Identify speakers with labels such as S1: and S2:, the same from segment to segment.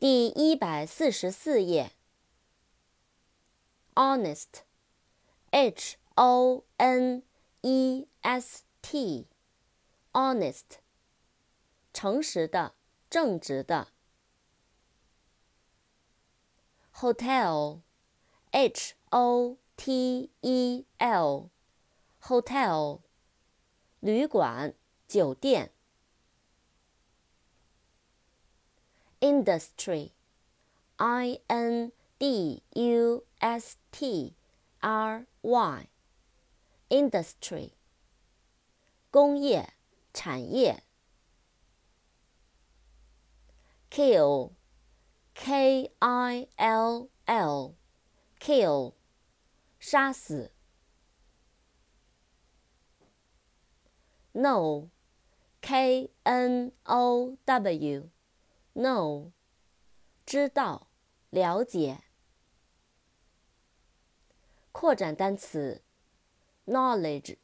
S1: 第一百四十四页。honest，h o n e s t，honest，诚实的，正直的。hotel，h o t e l，hotel，旅馆、酒店。industry, I N D U S T R Y, industry, 工业、产业。kill, K I L L, kill, 杀死。know, K N O W know，知道，了解。扩展单词，knowledge，k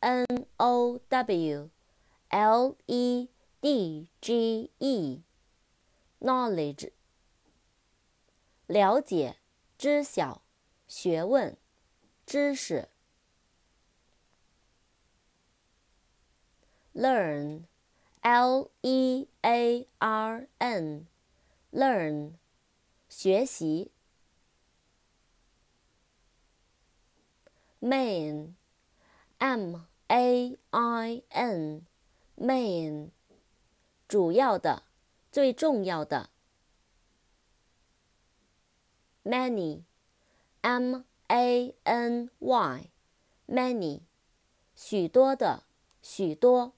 S1: n o w l e d g e，knowledge，了解，知晓，学问，知识。learn。L E A R N，learn，学习。Main，M A I N，main，主要的，最重要的。Many，M A N Y，many，许多的，许多。